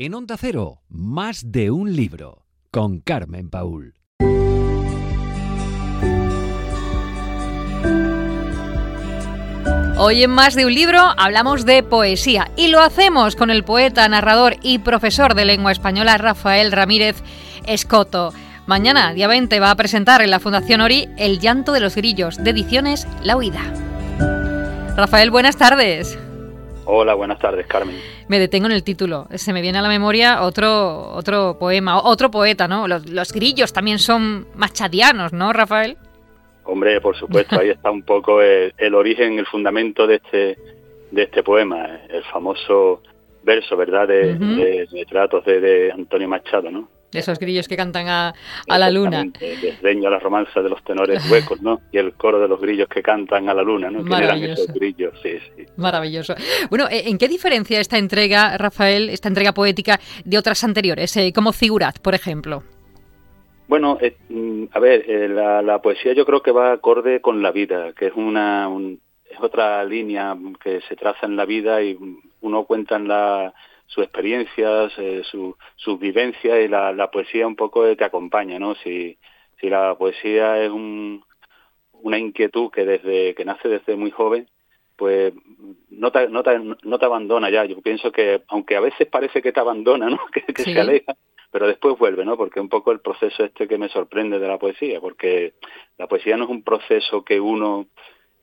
En Onda Cero, más de un libro, con Carmen Paul. Hoy en Más de un libro hablamos de poesía y lo hacemos con el poeta, narrador y profesor de lengua española Rafael Ramírez Escoto. Mañana, día 20, va a presentar en la Fundación Ori El llanto de los grillos, de ediciones La Huida. Rafael, buenas tardes. Hola, buenas tardes, Carmen. Me detengo en el título. Se me viene a la memoria otro, otro poema, otro poeta, ¿no? Los, los grillos también son machadianos, ¿no, Rafael? Hombre, por supuesto, ahí está un poco el, origen, el fundamento de este, de este poema, el famoso verso, ¿verdad?, de, de, de, Antonio Machado, ¿no? De esos grillos que cantan a, a la luna. Desdeño a la romanza de los tenores huecos, ¿no? Y el coro de los grillos que cantan a la luna, ¿no? eran esos grillos? Sí, sí. Maravilloso. Bueno, ¿en qué diferencia esta entrega, Rafael, esta entrega poética de otras anteriores, eh, como Figurat, por ejemplo? Bueno, eh, mm, a ver, eh, la, poesía yo creo que va acorde con la vida, que es una es otra línea que se traza en la vida y uno cuenta en la, sus experiencias, eh, su, sus vivencias y la, la, poesía un poco te acompaña, ¿no? Si, si la poesía es un, una inquietud que desde que nace desde muy joven, pues no te, no, te, no te abandona ya. Yo pienso que, aunque a veces parece que te abandona, ¿no? que, que se aleja, pero después vuelve, ¿no? Porque un poco el proceso este que me sorprende de la poesía, porque la poesía no es un proceso que uno,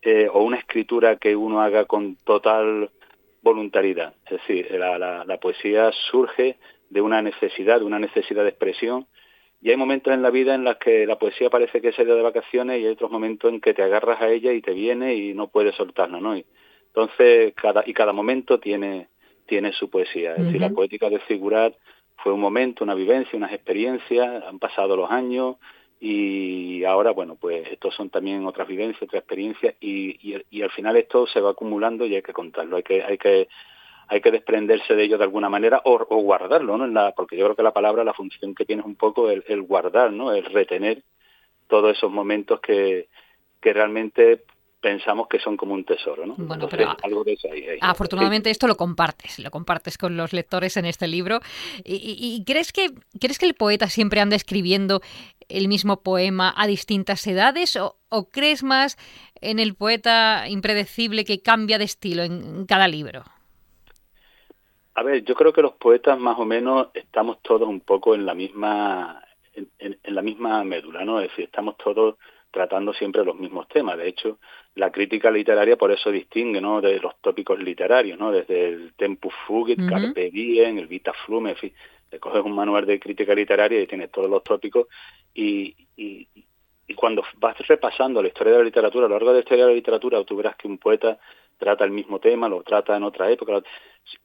eh, o una escritura que uno haga con total voluntariedad. Es decir, la, la, poesía surge de una necesidad, de una necesidad de expresión, y hay momentos en la vida en los que la poesía parece que es de vacaciones y hay otros momentos en que te agarras a ella y te viene y no puedes soltarla, ¿no? Y, entonces, cada, y cada momento tiene, tiene su poesía. Es decir, la poética de figurar fue un momento, una vivencia, unas experiencias, han pasado los años y ahora, bueno, pues estos son también otras vivencias, otras experiencias y, y, al final esto se va acumulando y hay que contarlo, hay que, hay que, hay que desprenderse de ello de alguna manera o, guardarlo, ¿no? En la, porque yo creo que la palabra, la función que tiene es un poco el, el guardar, ¿no? El retener todos esos momentos que, que realmente pensamos que son como un tesoro, ¿no? Bueno, pero algo de eso ahí, afortunadamente esto lo compartes, lo compartes con los lectores en este libro. ¿Y, crees que crees que el poeta siempre anda escribiendo el mismo poema a distintas edades o, crees más en el poeta impredecible que cambia de estilo en cada libro? A ver, yo creo que los poetas más o menos estamos todos un poco en la misma en, en la misma médula, ¿no? Es decir, estamos todos tratando siempre los mismos temas. De hecho, la crítica literaria por eso distingue ¿no? de los tópicos literarios, ¿no? desde el Tempus Fugit, Carpe Diem, el Vita Flume, en fin, te coges un manual de crítica literaria y tienes todos los tópicos y, y, y cuando vas repasando la historia de la literatura, a lo largo de la historia de la literatura, tú verás que un poeta trata el mismo tema, lo trata en otra época.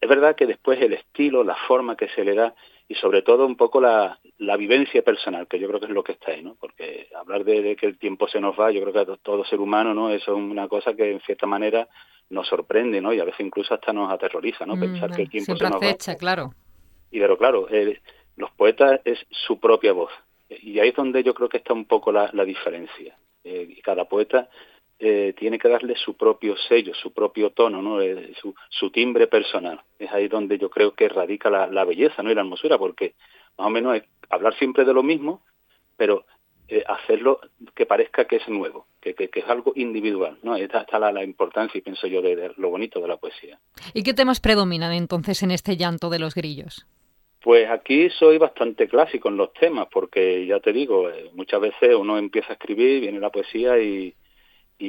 Es verdad que después el estilo, la forma que se le da y sobre todo un poco la, la vivencia personal, que yo creo que es lo que está ahí, ¿no? Porque hablar de, que el tiempo se nos va, yo creo que a todo ser humano, ¿no? Eso es una cosa que en cierta manera nos sorprende, ¿no? Y a veces incluso hasta nos aterroriza, ¿no? Pensar que el tiempo se nos va. claro. Y pero claro, eh, los poetas es su propia voz. Y ahí es donde yo creo que está un poco la, diferencia. Eh, cada poeta eh, tiene que darle su propio sello, su propio tono, ¿no? Eh, su, timbre personal. Es ahí donde yo creo que radica la, belleza ¿no? y la hermosura, porque más o menos es hablar siempre de lo mismo, pero eh, hacerlo que parezca que es nuevo, que, que, es algo individual. ¿no? Esta está la, importancia, y pienso yo, de, lo bonito de la poesía. ¿Y qué temas predominan entonces en este llanto de los grillos? Pues aquí soy bastante clásico en los temas, porque ya te digo, muchas veces uno empieza a escribir, viene la poesía y,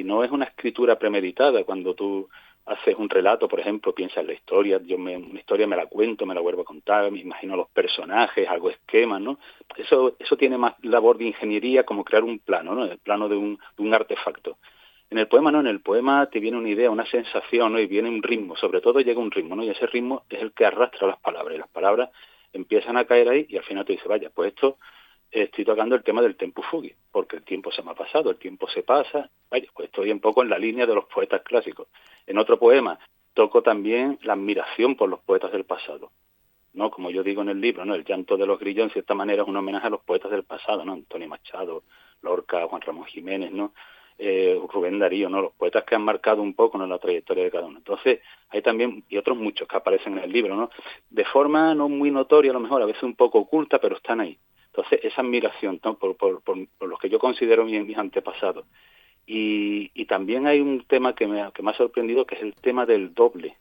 no es una escritura premeditada. Cuando tú haces un relato, por ejemplo, piensas en la historia, yo me, una historia me la cuento, me la vuelvo a contar, me imagino los personajes, hago esquemas, ¿no? Eso, eso tiene más labor de ingeniería como crear un plano, ¿no? El plano de un, de un artefacto. En el poema no, en el poema te viene una idea, una sensación, ¿no? Y viene un ritmo, sobre todo llega un ritmo, ¿no? Y ese ritmo es el que arrastra las palabras, y las palabras empiezan a caer ahí y al final te dice, vaya, pues esto estoy tocando el tema del tempo fugi, porque el tiempo se me ha pasado, el tiempo se pasa, vaya, pues estoy un poco en la línea de los poetas clásicos. En otro poema toco también la admiración por los poetas del pasado, ¿no? Como yo digo en el libro, ¿no? El llanto de los grillos en cierta manera es un homenaje a los poetas del pasado, ¿no? Antonio Machado, Lorca, Juan Ramón Jiménez, ¿no? Eh, Rubén Darío, ¿no? Los poetas que han marcado un poco ¿no? la trayectoria de cada uno. Entonces, hay también, y otros muchos que aparecen en el libro, ¿no? De forma no muy notoria a lo mejor, a veces un poco oculta, pero están ahí. Entonces, esa admiración por, los que yo considero mis, antepasados. Y, y, también hay un tema que me, que me ha sorprendido, que es el tema del doble.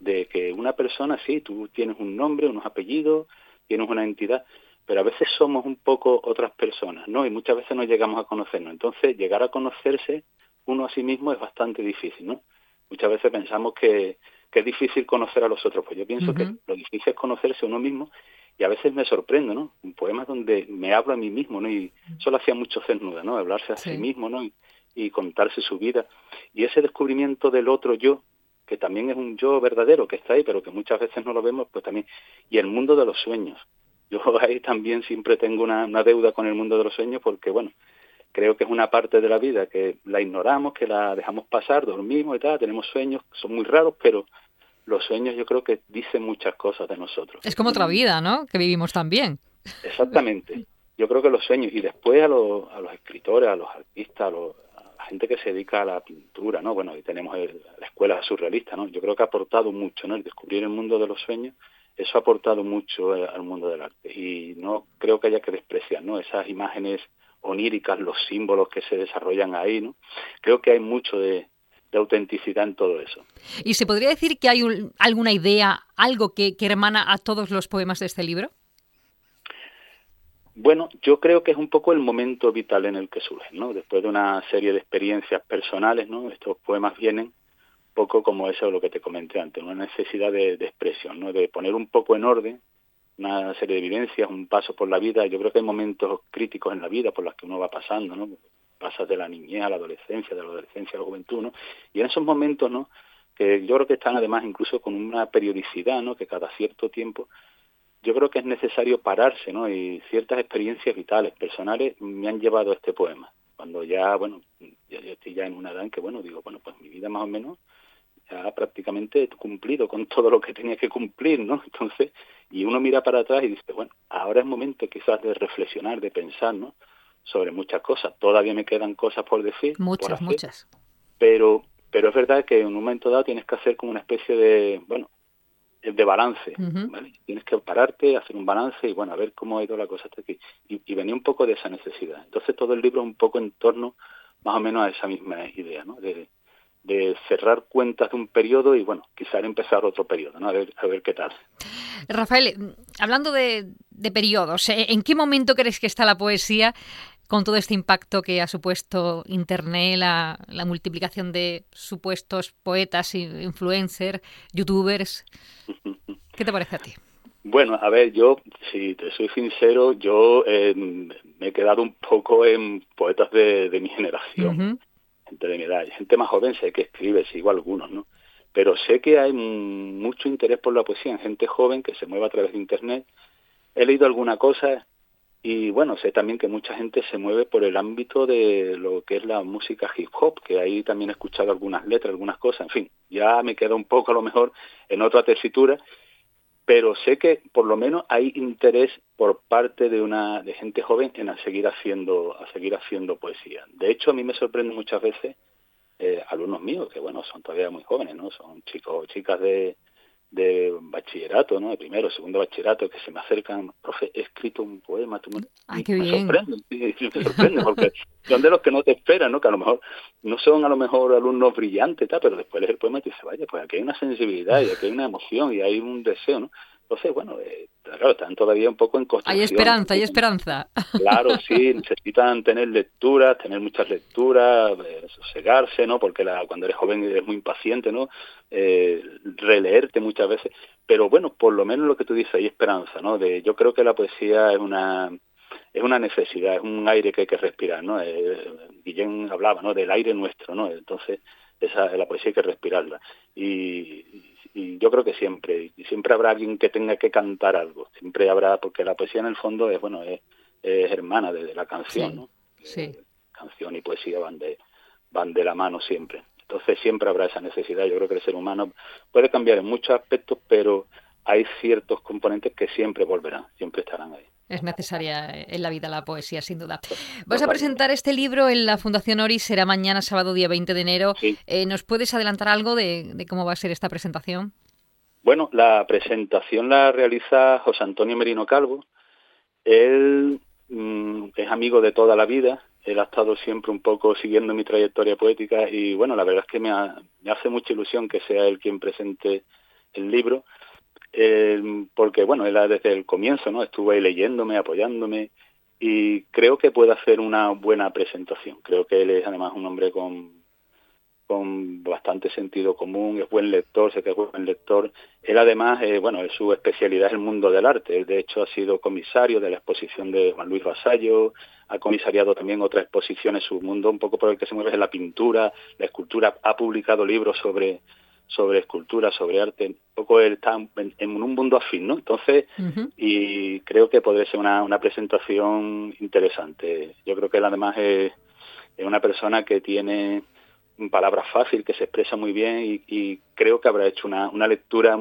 De que una persona, sí, tú tienes un nombre, unos apellidos, tienes una entidad, pero a veces somos un poco otras personas, ¿no? Y muchas veces no llegamos a conocernos. Entonces, llegar a conocerse uno a sí mismo es bastante difícil, ¿no? Muchas veces pensamos que, que es difícil conocer a los otros, pues yo pienso que lo difícil es conocerse a uno mismo y a veces me sorprendo, ¿no? Un poema donde me hablo a mí mismo, ¿no? Y solo hacía mucho cernuda, ¿no? Hablarse a sí, mismo, ¿no? Y, y contarse su vida. Y ese descubrimiento del otro yo, que también es un yo verdadero que está ahí, pero que muchas veces no lo vemos, pues también. Y el mundo de los sueños, yo ahí también siempre tengo una, deuda con el mundo de los sueños porque, bueno, creo que es una parte de la vida que la ignoramos, que la dejamos pasar, dormimos y tal, tenemos sueños, son muy raros, pero los sueños yo creo que dicen muchas cosas de nosotros. Es como otra vida, ¿no? Que vivimos también. Exactamente. Yo creo que los sueños, y después a los, a los escritores, a los artistas, a, la gente que se dedica a la pintura, ¿no? Bueno, y tenemos la escuela surrealista, ¿no? Yo creo que ha aportado mucho, ¿no? El descubrir el mundo de los sueños eso ha aportado mucho al mundo del arte. Y no creo que haya que despreciar no esas imágenes oníricas los símbolos que se desarrollan ahí no creo que hay mucho de, autenticidad en todo eso. Y se podría decir que hay alguna idea algo que, que hermana a todos los poemas de este libro bueno, yo creo que es un poco el momento vital en el que surgen, ¿no? Después de una serie de experiencias personales, ¿no? Estos poemas vienen poco como eso lo que te comenté antes, una necesidad de, expresión, ¿no? de poner un poco en orden una serie de evidencias, un paso por la vida. Yo creo que hay momentos críticos en la vida por los que uno va pasando, ¿no? Pasas de la niñez a la adolescencia, de la adolescencia a la juventud, ¿no? Y en esos momentos, ¿no? Que yo creo que están además incluso con una periodicidad, ¿no? Que cada cierto tiempo yo creo que es necesario pararse, ¿no? Y ciertas experiencias vitales, personales, me han llevado a este poema. Cuando ya, bueno, ya, yo estoy ya en una edad en que, bueno, digo, bueno, pues mi vida más o menos ha prácticamente cumplido con todo lo que tenía que cumplir, ¿no? Entonces, y uno mira para atrás y dice, bueno, ahora es momento quizás de reflexionar, de pensar, ¿no? Sobre muchas cosas. Todavía me quedan cosas por decir. Muchas, muchas. Pero, pero es verdad que en un momento dado tienes que hacer como una especie de, bueno, de balance, ¿vale? Tienes que pararte, hacer un balance y, bueno, a ver cómo ha ido la cosa hasta aquí. Y, y venía un poco de esa necesidad. Entonces todo el libro un poco en torno más o menos a esa misma idea, ¿no? De, de cerrar cuentas de un periodo y bueno, quizás empezar otro periodo, ¿no? A ver, a ver qué tal. Rafael, hablando de, de periodos, ¿eh? ¿en qué momento crees que está la poesía con todo este impacto que ha supuesto Internet, la, la multiplicación de supuestos poetas, influencers, youtubers? ¿Qué te parece a ti? Bueno, a ver, yo, si te soy sincero, yo eh, me he quedado un poco en poetas de, de mi generación gente de mi edad, gente más joven sé que escribe, sigo algunos, ¿no? Pero sé que hay mucho interés por la poesía en gente joven que se mueve a través de Internet. He leído alguna cosa y bueno, sé también que mucha gente se mueve por el ámbito de lo que es la música hip hop, que ahí también he escuchado algunas letras, algunas cosas, en fin, ya me queda un poco a lo mejor en otra tesitura pero sé que por lo menos hay interés por parte de una de gente joven en a seguir haciendo a seguir haciendo poesía. De hecho, a mí me sorprende muchas veces eh, alumnos míos que bueno son todavía muy jóvenes, no son chicos o chicas de, de bachillerato, ¿no? De primero, segundo bachillerato, que se me acercan, profe, he escrito un poema, tú me, Ay, qué bien. sorprende, me sorprende, porque son de los que no te esperan, ¿no? Que a lo mejor no son a lo mejor alumnos brillantes, tal, pero después lees el poema y te dices, vaya, pues aquí hay una sensibilidad y aquí hay una emoción y hay un deseo, ¿no? Entonces, bueno, eh, claro, están todavía un poco en construcción. Hay esperanza, hay esperanza. Claro, sí, necesitan tener lecturas, tener muchas lecturas, eh, sosegarse, ¿no? Porque la, cuando eres joven eres muy impaciente, ¿no? Eh, releerte muchas veces. Pero bueno, por lo menos lo que tú dices, hay esperanza, ¿no? De, yo creo que la poesía es una es una necesidad, es un aire que hay que respirar, ¿no? Eh, Guillén hablaba, ¿no? Del aire nuestro, ¿no? Entonces, esa la poesía hay que respirarla. Y, y yo creo que siempre, y siempre habrá alguien que tenga que cantar algo, siempre habrá, porque la poesía en el fondo es, bueno, es, hermana de, la canción, ¿no? Sí. Eh, canción y poesía van de, van de la mano siempre. Entonces siempre habrá esa necesidad. Yo creo que el ser humano puede cambiar en muchos aspectos, pero hay ciertos componentes que siempre volverán, siempre estarán ahí. Es necesaria en la vida la poesía, sin duda. Vas a presentar este libro en la Fundación Ori, será mañana, sábado, día 20 de enero. Eh, ¿Nos puedes adelantar algo de, cómo va a ser esta presentación? Bueno, la presentación la realiza José Antonio Merino Calvo. Él mm, es amigo de toda la vida, él ha estado siempre un poco siguiendo mi trayectoria poética y bueno, la verdad es que me, me hace mucha ilusión que sea él quien presente el libro eh, porque bueno, él desde el comienzo, ¿no? Estuvo ahí leyéndome, apoyándome y creo que puede hacer una buena presentación. Creo que él es además un hombre con, con bastante sentido común, es buen lector, sé que es buen lector. Él además, eh, bueno, su especialidad es el mundo del arte. Él de hecho ha sido comisario de la exposición de Juan Luis Vasallo, ha comisariado también otras exposiciones. Su mundo un poco por el que se mueve es la pintura, la escultura. Ha publicado libros sobre sobre escultura, sobre arte, un poco él está en, un mundo afín, ¿no? Entonces, y creo que podría ser una, una, presentación interesante. Yo creo que él además es, una persona que tiene palabras fácil, que se expresa muy bien y, creo que habrá hecho una, una lectura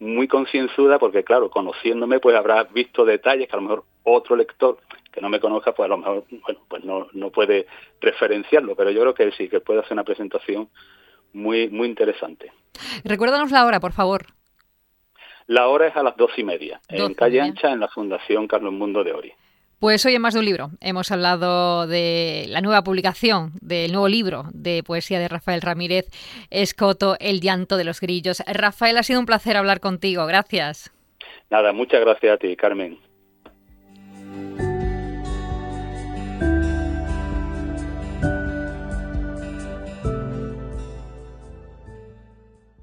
muy concienzuda porque, claro, conociéndome, pues habrá visto detalles que a lo mejor otro lector que no me conozca, pues a lo mejor, bueno, pues no, no puede referenciarlo, pero yo creo que sí, que puede hacer una presentación muy, muy interesante. Recuérdanos la hora, por favor. La hora es a las dos y media, en Calle Ancha, en la Fundación Carlos Mundo de Ori. Pues hoy en más de un libro hemos hablado de la nueva publicación del nuevo libro de poesía de Rafael Ramírez Escoto, El llanto de los grillos. Rafael, ha sido un placer hablar contigo. Gracias. Nada, muchas gracias a ti, Carmen.